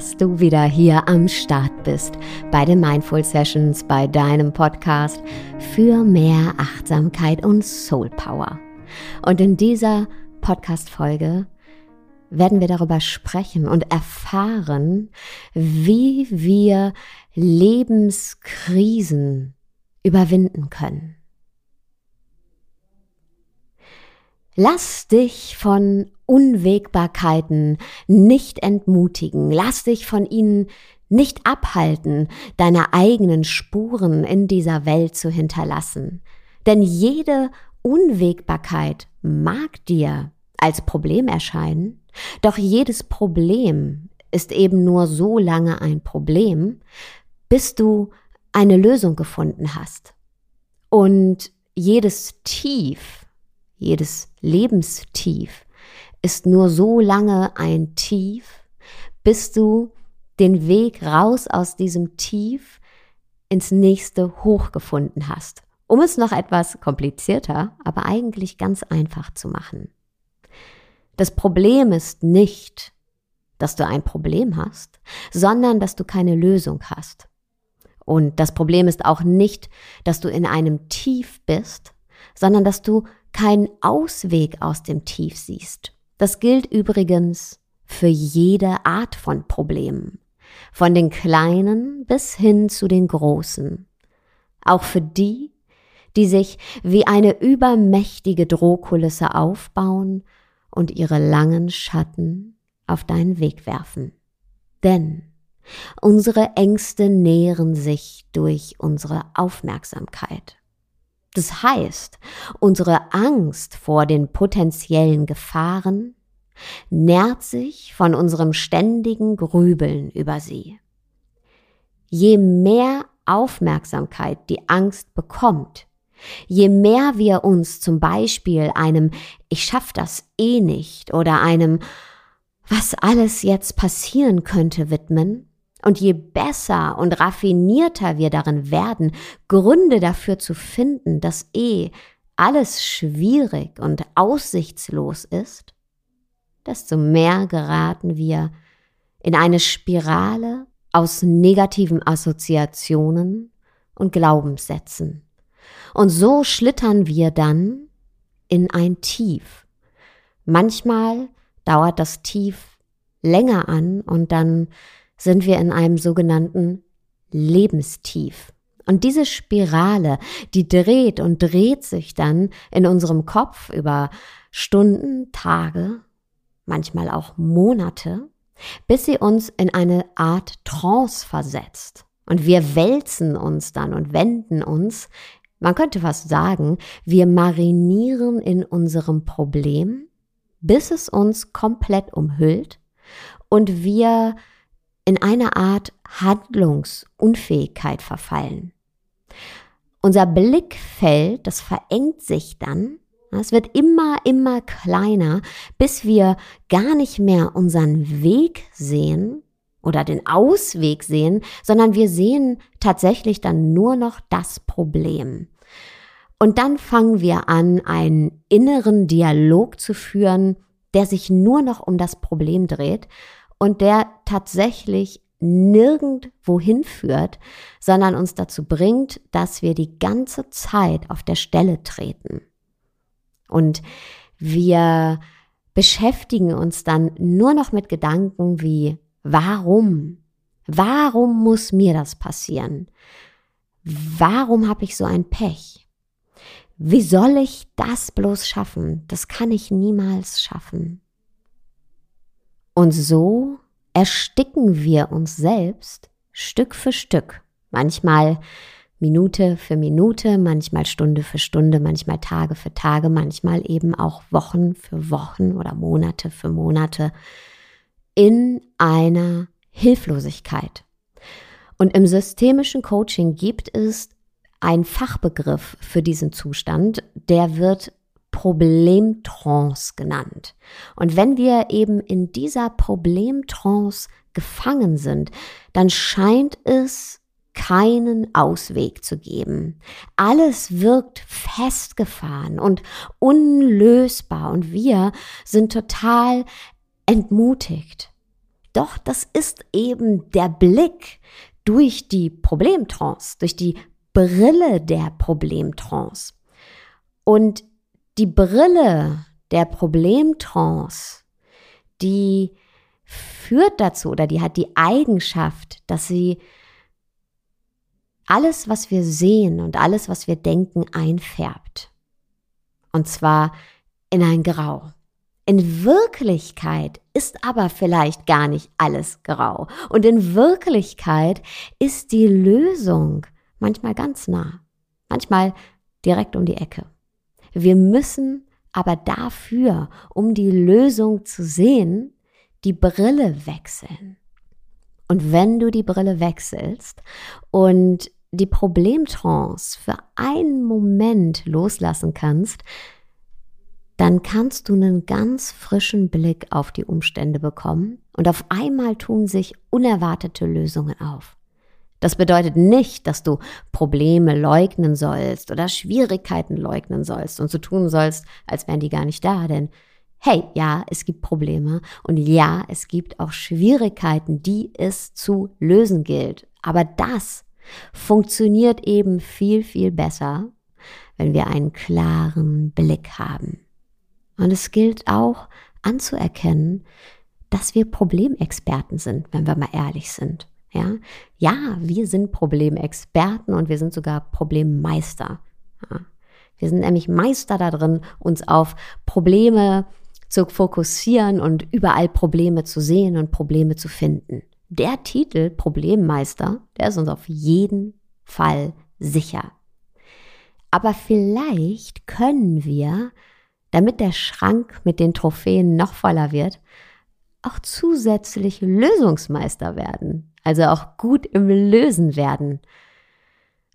dass du wieder hier am Start bist bei den Mindful Sessions, bei deinem Podcast für mehr Achtsamkeit und Soul Power. Und in dieser Podcast-Folge werden wir darüber sprechen und erfahren, wie wir Lebenskrisen überwinden können. Lass dich von Unwägbarkeiten nicht entmutigen. Lass dich von ihnen nicht abhalten, deine eigenen Spuren in dieser Welt zu hinterlassen. Denn jede Unwägbarkeit mag dir als Problem erscheinen, doch jedes Problem ist eben nur so lange ein Problem, bis du eine Lösung gefunden hast. Und jedes Tief, jedes Lebenstief ist nur so lange ein Tief, bis du den Weg raus aus diesem Tief ins nächste Hoch gefunden hast. Um es noch etwas komplizierter, aber eigentlich ganz einfach zu machen. Das Problem ist nicht, dass du ein Problem hast, sondern dass du keine Lösung hast. Und das Problem ist auch nicht, dass du in einem Tief bist, sondern dass du keinen Ausweg aus dem Tief siehst. Das gilt übrigens für jede Art von Problemen, von den kleinen bis hin zu den großen. Auch für die, die sich wie eine übermächtige Drohkulisse aufbauen und ihre langen Schatten auf deinen Weg werfen. Denn unsere Ängste nähren sich durch unsere Aufmerksamkeit. Das heißt, unsere Angst vor den potenziellen Gefahren nährt sich von unserem ständigen Grübeln über sie. Je mehr Aufmerksamkeit die Angst bekommt, je mehr wir uns zum Beispiel einem Ich schaff das eh nicht oder einem Was alles jetzt passieren könnte widmen, und je besser und raffinierter wir darin werden, Gründe dafür zu finden, dass eh alles schwierig und aussichtslos ist, desto mehr geraten wir in eine Spirale aus negativen Assoziationen und Glaubenssätzen. Und so schlittern wir dann in ein Tief. Manchmal dauert das Tief länger an und dann sind wir in einem sogenannten Lebenstief. Und diese Spirale, die dreht und dreht sich dann in unserem Kopf über Stunden, Tage, manchmal auch Monate, bis sie uns in eine Art Trance versetzt. Und wir wälzen uns dann und wenden uns, man könnte fast sagen, wir marinieren in unserem Problem, bis es uns komplett umhüllt und wir in eine Art Handlungsunfähigkeit verfallen. Unser Blickfeld, das verengt sich dann, es wird immer, immer kleiner, bis wir gar nicht mehr unseren Weg sehen oder den Ausweg sehen, sondern wir sehen tatsächlich dann nur noch das Problem. Und dann fangen wir an, einen inneren Dialog zu führen, der sich nur noch um das Problem dreht und der tatsächlich nirgendwo hinführt, sondern uns dazu bringt, dass wir die ganze Zeit auf der Stelle treten. Und wir beschäftigen uns dann nur noch mit Gedanken wie, warum? Warum muss mir das passieren? Warum habe ich so ein Pech? Wie soll ich das bloß schaffen? Das kann ich niemals schaffen. Und so ersticken wir uns selbst Stück für Stück. Manchmal Minute für Minute, manchmal Stunde für Stunde, manchmal Tage für Tage, manchmal eben auch Wochen für Wochen oder Monate für Monate in einer Hilflosigkeit. Und im systemischen Coaching gibt es einen Fachbegriff für diesen Zustand, der wird Problemtrance genannt. Und wenn wir eben in dieser Problemtrance gefangen sind, dann scheint es keinen Ausweg zu geben. Alles wirkt festgefahren und unlösbar und wir sind total entmutigt. Doch das ist eben der Blick durch die Problemtrance, durch die Brille der Problemtrance. Und die Brille der Problemtrance, die führt dazu oder die hat die Eigenschaft, dass sie alles, was wir sehen und alles, was wir denken, einfärbt. Und zwar in ein Grau. In Wirklichkeit ist aber vielleicht gar nicht alles grau. Und in Wirklichkeit ist die Lösung manchmal ganz nah, manchmal direkt um die Ecke. Wir müssen aber dafür, um die Lösung zu sehen, die Brille wechseln. Und wenn du die Brille wechselst und die Problemtrance für einen Moment loslassen kannst, dann kannst du einen ganz frischen Blick auf die Umstände bekommen und auf einmal tun sich unerwartete Lösungen auf. Das bedeutet nicht, dass du Probleme leugnen sollst oder Schwierigkeiten leugnen sollst und so tun sollst, als wären die gar nicht da, denn hey, ja, es gibt Probleme und ja, es gibt auch Schwierigkeiten, die es zu lösen gilt. Aber das funktioniert eben viel, viel besser, wenn wir einen klaren Blick haben. Und es gilt auch anzuerkennen, dass wir Problemexperten sind, wenn wir mal ehrlich sind. Ja, ja wir sind Problemexperten und wir sind sogar Problemmeister. Ja. Wir sind nämlich Meister darin, uns auf Probleme zu fokussieren und überall Probleme zu sehen und Probleme zu finden. Der Titel Problemmeister, der ist uns auf jeden Fall sicher. Aber vielleicht können wir, damit der Schrank mit den Trophäen noch voller wird, auch zusätzlich Lösungsmeister werden, also auch gut im Lösen werden.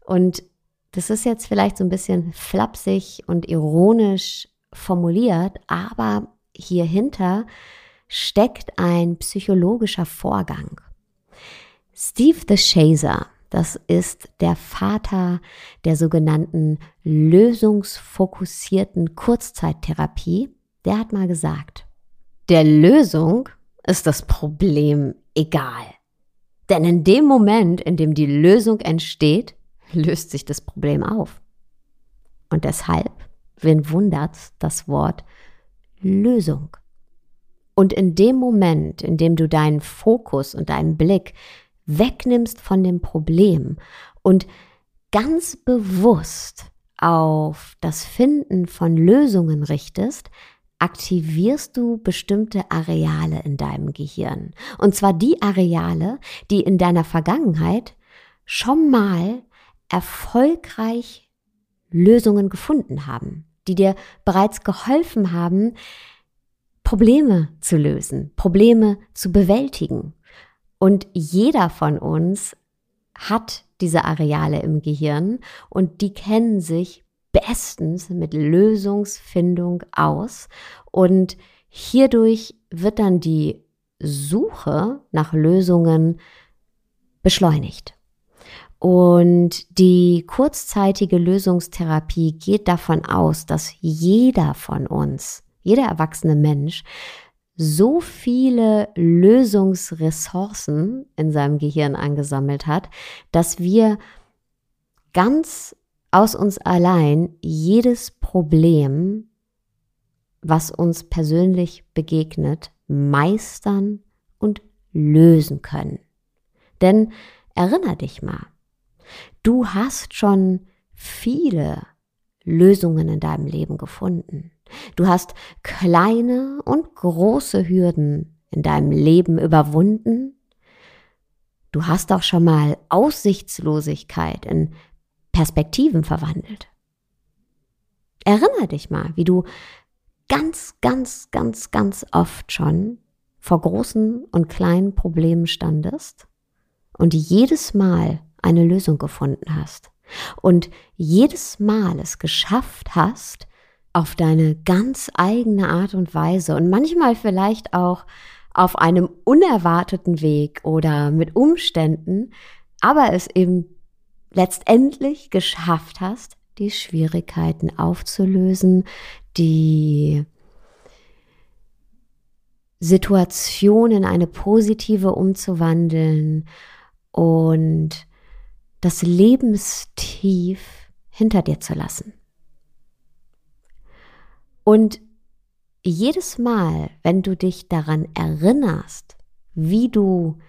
Und das ist jetzt vielleicht so ein bisschen flapsig und ironisch formuliert, aber hierhinter steckt ein psychologischer Vorgang. Steve the Chaser, das ist der Vater der sogenannten lösungsfokussierten Kurzzeittherapie, der hat mal gesagt, der Lösung ist das Problem egal. Denn in dem Moment, in dem die Lösung entsteht, löst sich das Problem auf. Und deshalb, wen wundert das Wort Lösung? Und in dem Moment, in dem du deinen Fokus und deinen Blick wegnimmst von dem Problem und ganz bewusst auf das Finden von Lösungen richtest, aktivierst du bestimmte Areale in deinem Gehirn. Und zwar die Areale, die in deiner Vergangenheit schon mal erfolgreich Lösungen gefunden haben, die dir bereits geholfen haben, Probleme zu lösen, Probleme zu bewältigen. Und jeder von uns hat diese Areale im Gehirn und die kennen sich bestens mit Lösungsfindung aus. Und hierdurch wird dann die Suche nach Lösungen beschleunigt. Und die kurzzeitige Lösungstherapie geht davon aus, dass jeder von uns jeder erwachsene Mensch so viele Lösungsressourcen in seinem Gehirn angesammelt hat, dass wir ganz aus uns allein jedes Problem, was uns persönlich begegnet, meistern und lösen können. Denn erinner dich mal, du hast schon viele Lösungen in deinem Leben gefunden. Du hast kleine und große Hürden in deinem Leben überwunden. Du hast auch schon mal Aussichtslosigkeit in Perspektiven verwandelt. Erinner dich mal, wie du ganz, ganz, ganz, ganz oft schon vor großen und kleinen Problemen standest und jedes Mal eine Lösung gefunden hast und jedes Mal es geschafft hast, auf deine ganz eigene Art und Weise und manchmal vielleicht auch auf einem unerwarteten Weg oder mit Umständen, aber es eben letztendlich geschafft hast, die Schwierigkeiten aufzulösen, die Situation in eine positive umzuwandeln und das Lebenstief hinter dir zu lassen. Und jedes Mal, wenn du dich daran erinnerst, wie du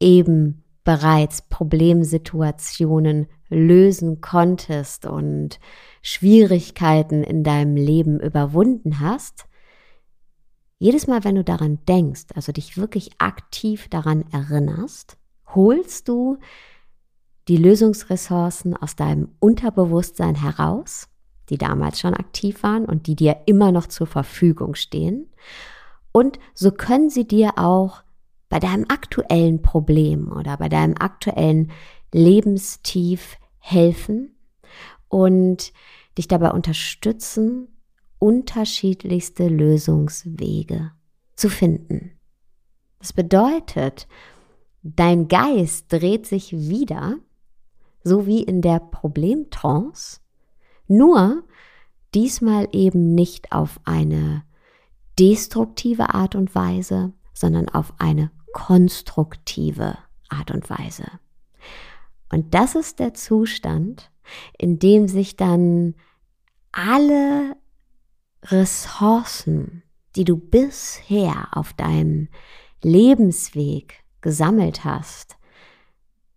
eben bereits Problemsituationen lösen konntest und Schwierigkeiten in deinem Leben überwunden hast, jedes Mal, wenn du daran denkst, also dich wirklich aktiv daran erinnerst, holst du die Lösungsressourcen aus deinem Unterbewusstsein heraus, die damals schon aktiv waren und die dir immer noch zur Verfügung stehen. Und so können sie dir auch bei deinem aktuellen Problem oder bei deinem aktuellen Lebenstief helfen und dich dabei unterstützen, unterschiedlichste Lösungswege zu finden. Das bedeutet, dein Geist dreht sich wieder, so wie in der Problemtrance, nur diesmal eben nicht auf eine destruktive Art und Weise, sondern auf eine konstruktive Art und Weise. Und das ist der Zustand, in dem sich dann alle Ressourcen, die du bisher auf deinem Lebensweg gesammelt hast,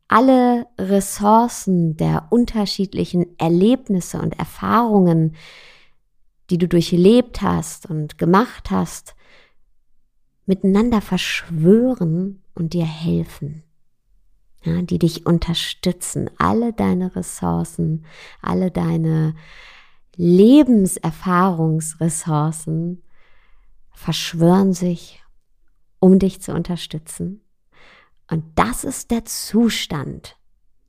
alle Ressourcen der unterschiedlichen Erlebnisse und Erfahrungen, die du durchlebt hast und gemacht hast, miteinander verschwören und dir helfen, ja, die dich unterstützen, alle deine Ressourcen, alle deine Lebenserfahrungsressourcen verschwören sich, um dich zu unterstützen. Und das ist der Zustand,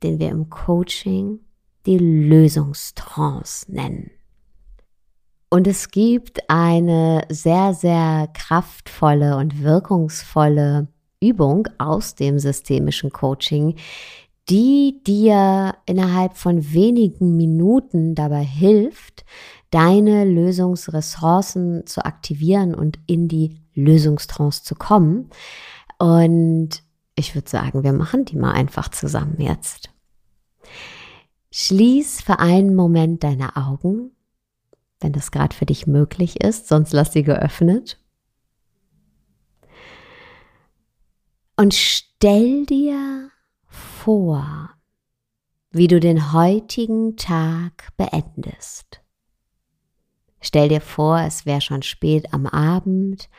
den wir im Coaching die Lösungstrance nennen. Und es gibt eine sehr, sehr kraftvolle und wirkungsvolle Übung aus dem systemischen Coaching, die dir innerhalb von wenigen Minuten dabei hilft, deine Lösungsressourcen zu aktivieren und in die Lösungstrance zu kommen. Und ich würde sagen, wir machen die mal einfach zusammen jetzt. Schließ für einen Moment deine Augen, wenn das gerade für dich möglich ist, sonst lass sie geöffnet. Und stell dir vor, wie du den heutigen Tag beendest. Stell dir vor, es wäre schon spät am Abend.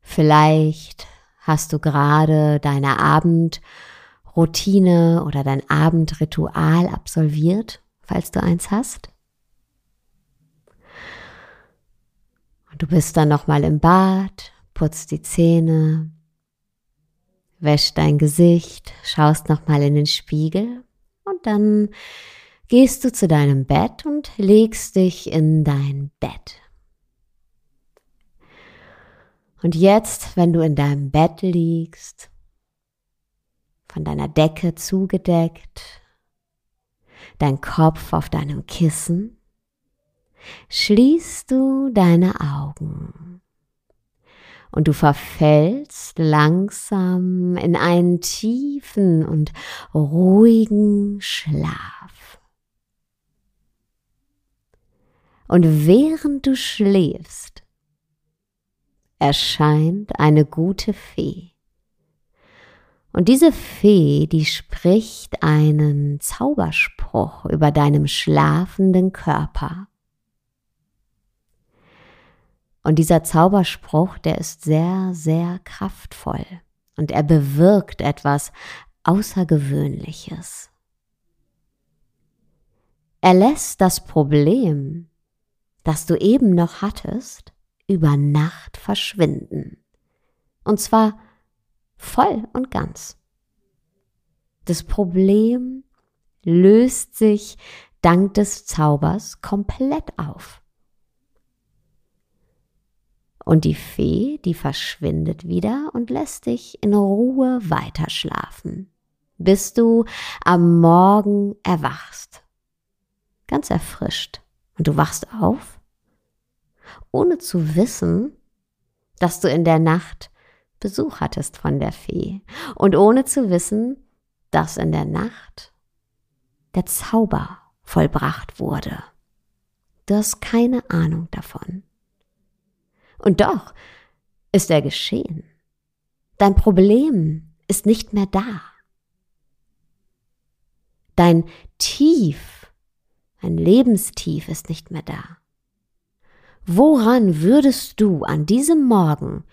Vielleicht hast du gerade deine Abendroutine oder dein Abendritual absolviert, falls du eins hast. Du bist dann nochmal im Bad, putzt die Zähne, wäschst dein Gesicht, schaust nochmal in den Spiegel und dann gehst du zu deinem Bett und legst dich in dein Bett. Und jetzt, wenn du in deinem Bett liegst, von deiner Decke zugedeckt, dein Kopf auf deinem Kissen, schließt du deine Augen und du verfällst langsam in einen tiefen und ruhigen Schlaf. Und während du schläfst, erscheint eine gute Fee. Und diese Fee, die spricht einen Zauberspruch über deinem schlafenden Körper. Und dieser Zauberspruch, der ist sehr, sehr kraftvoll und er bewirkt etwas Außergewöhnliches. Er lässt das Problem, das du eben noch hattest, über Nacht verschwinden. Und zwar voll und ganz. Das Problem löst sich dank des Zaubers komplett auf. Und die Fee, die verschwindet wieder und lässt dich in Ruhe weiterschlafen, bis du am Morgen erwachst. Ganz erfrischt. Und du wachst auf, ohne zu wissen, dass du in der Nacht Besuch hattest von der Fee und ohne zu wissen, dass in der Nacht der Zauber vollbracht wurde. Du hast keine Ahnung davon. Und doch ist er geschehen. Dein Problem ist nicht mehr da. Dein Tief, ein Lebenstief ist nicht mehr da. Woran würdest du an diesem Morgen,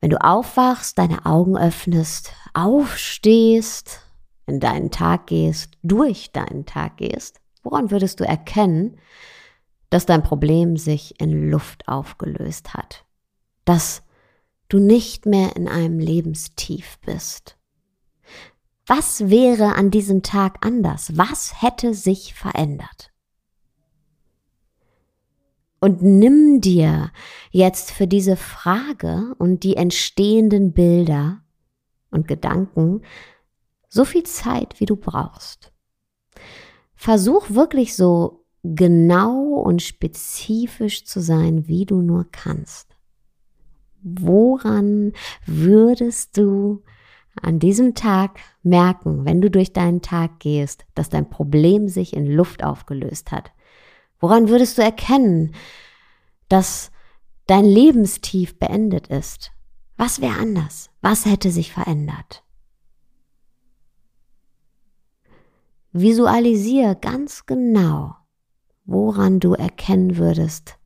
wenn du aufwachst, deine Augen öffnest, aufstehst, in deinen Tag gehst, durch deinen Tag gehst, woran würdest du erkennen, dass dein Problem sich in Luft aufgelöst hat, dass du nicht mehr in einem Lebenstief bist? Was wäre an diesem Tag anders? Was hätte sich verändert? Und nimm dir jetzt für diese Frage und die entstehenden Bilder und Gedanken so viel Zeit, wie du brauchst. Versuch wirklich so genau und spezifisch zu sein, wie du nur kannst. Woran würdest du an diesem Tag merken, wenn du durch deinen Tag gehst, dass dein Problem sich in Luft aufgelöst hat? Woran würdest du erkennen, dass dein Lebenstief beendet ist? Was wäre anders? Was hätte sich verändert? Visualisiere ganz genau, woran du erkennen würdest,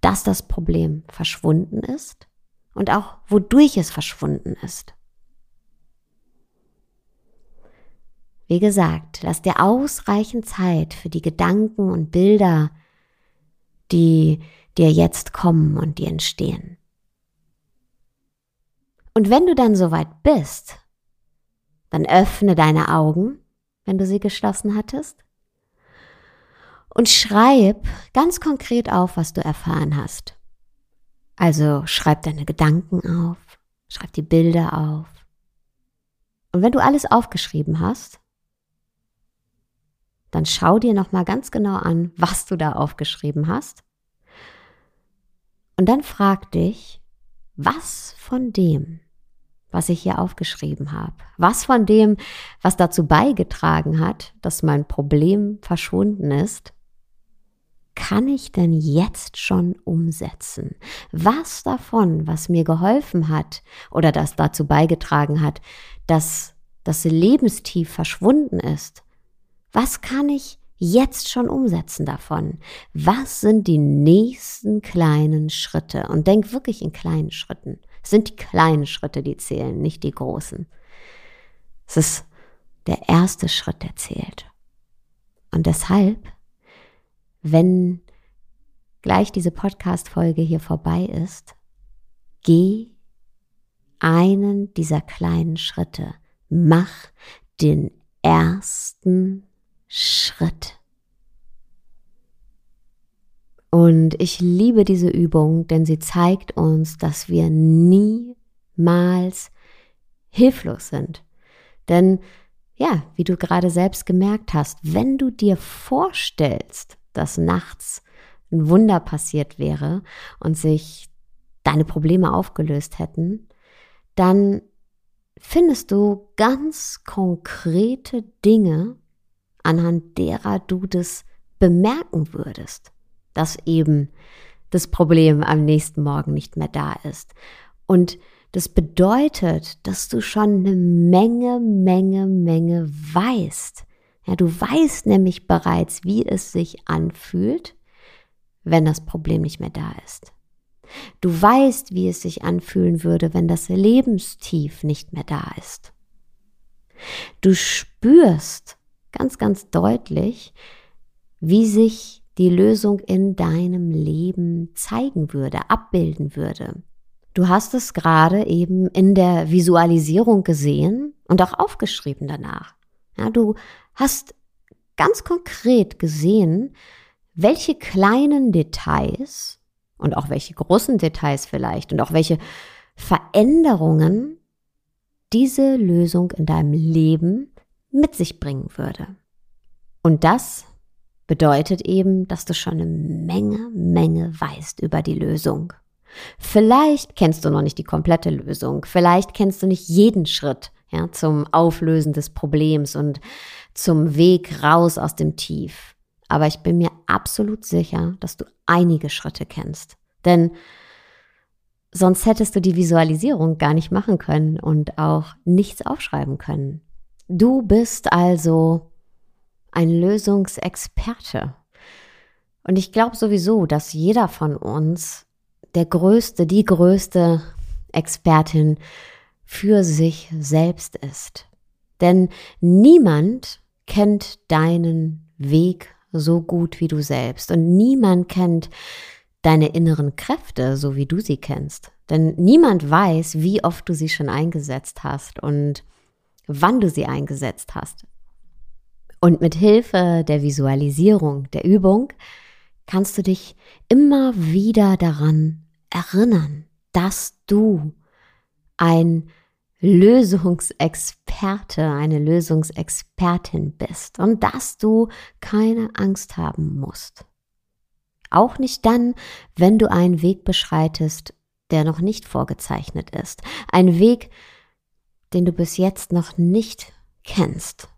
dass das Problem verschwunden ist und auch wodurch es verschwunden ist. Wie gesagt, lass dir ausreichend Zeit für die Gedanken und Bilder, die dir jetzt kommen und die entstehen. Und wenn du dann soweit bist, dann öffne deine Augen, wenn du sie geschlossen hattest, und schreib ganz konkret auf, was du erfahren hast. Also schreib deine Gedanken auf, schreib die Bilder auf. Und wenn du alles aufgeschrieben hast, dann schau dir nochmal ganz genau an, was du da aufgeschrieben hast. Und dann frag dich, was von dem, was ich hier aufgeschrieben habe, was von dem, was dazu beigetragen hat, dass mein Problem verschwunden ist, kann ich denn jetzt schon umsetzen? Was davon, was mir geholfen hat oder das dazu beigetragen hat, dass das Lebenstief verschwunden ist, was kann ich jetzt schon umsetzen davon? Was sind die nächsten kleinen Schritte? Und denk wirklich in kleinen Schritten. Es sind die kleinen Schritte, die zählen, nicht die großen. Es ist der erste Schritt, der zählt. Und deshalb, wenn gleich diese Podcast-Folge hier vorbei ist, geh einen dieser kleinen Schritte. Mach den ersten Schritt. Und ich liebe diese Übung, denn sie zeigt uns, dass wir niemals hilflos sind. Denn ja, wie du gerade selbst gemerkt hast, wenn du dir vorstellst, dass nachts ein Wunder passiert wäre und sich deine Probleme aufgelöst hätten, dann findest du ganz konkrete Dinge, anhand derer du das bemerken würdest, dass eben das Problem am nächsten Morgen nicht mehr da ist. Und das bedeutet, dass du schon eine Menge, Menge, Menge weißt. Ja, du weißt nämlich bereits, wie es sich anfühlt, wenn das Problem nicht mehr da ist. Du weißt, wie es sich anfühlen würde, wenn das Lebenstief nicht mehr da ist. Du spürst, ganz, ganz deutlich, wie sich die Lösung in deinem Leben zeigen würde, abbilden würde. Du hast es gerade eben in der Visualisierung gesehen und auch aufgeschrieben danach. Ja, du hast ganz konkret gesehen, welche kleinen Details und auch welche großen Details vielleicht und auch welche Veränderungen diese Lösung in deinem Leben mit sich bringen würde. Und das bedeutet eben, dass du schon eine Menge, Menge weißt über die Lösung. Vielleicht kennst du noch nicht die komplette Lösung, vielleicht kennst du nicht jeden Schritt ja, zum Auflösen des Problems und zum Weg raus aus dem Tief. Aber ich bin mir absolut sicher, dass du einige Schritte kennst. Denn sonst hättest du die Visualisierung gar nicht machen können und auch nichts aufschreiben können. Du bist also ein Lösungsexperte. Und ich glaube sowieso, dass jeder von uns der größte, die größte Expertin für sich selbst ist. Denn niemand kennt deinen Weg so gut wie du selbst und niemand kennt deine inneren Kräfte so wie du sie kennst. Denn niemand weiß, wie oft du sie schon eingesetzt hast und wann du sie eingesetzt hast. Und mit Hilfe der Visualisierung, der Übung, kannst du dich immer wieder daran erinnern, dass du ein Lösungsexperte, eine Lösungsexpertin bist und dass du keine Angst haben musst. Auch nicht dann, wenn du einen Weg beschreitest, der noch nicht vorgezeichnet ist. Ein Weg, den du bis jetzt noch nicht kennst.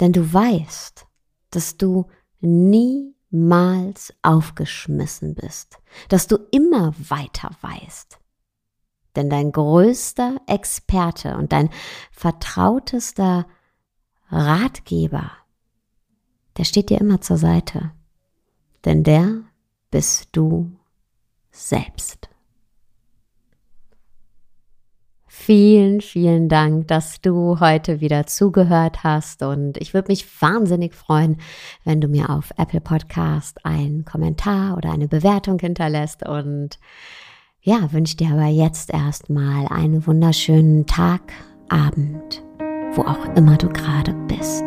Denn du weißt, dass du niemals aufgeschmissen bist, dass du immer weiter weißt. Denn dein größter Experte und dein vertrautester Ratgeber, der steht dir immer zur Seite. Denn der bist du selbst. Vielen, vielen Dank, dass du heute wieder zugehört hast und ich würde mich wahnsinnig freuen, wenn du mir auf Apple Podcast einen Kommentar oder eine Bewertung hinterlässt und ja, wünsche dir aber jetzt erstmal einen wunderschönen Tag, Abend, wo auch immer du gerade bist.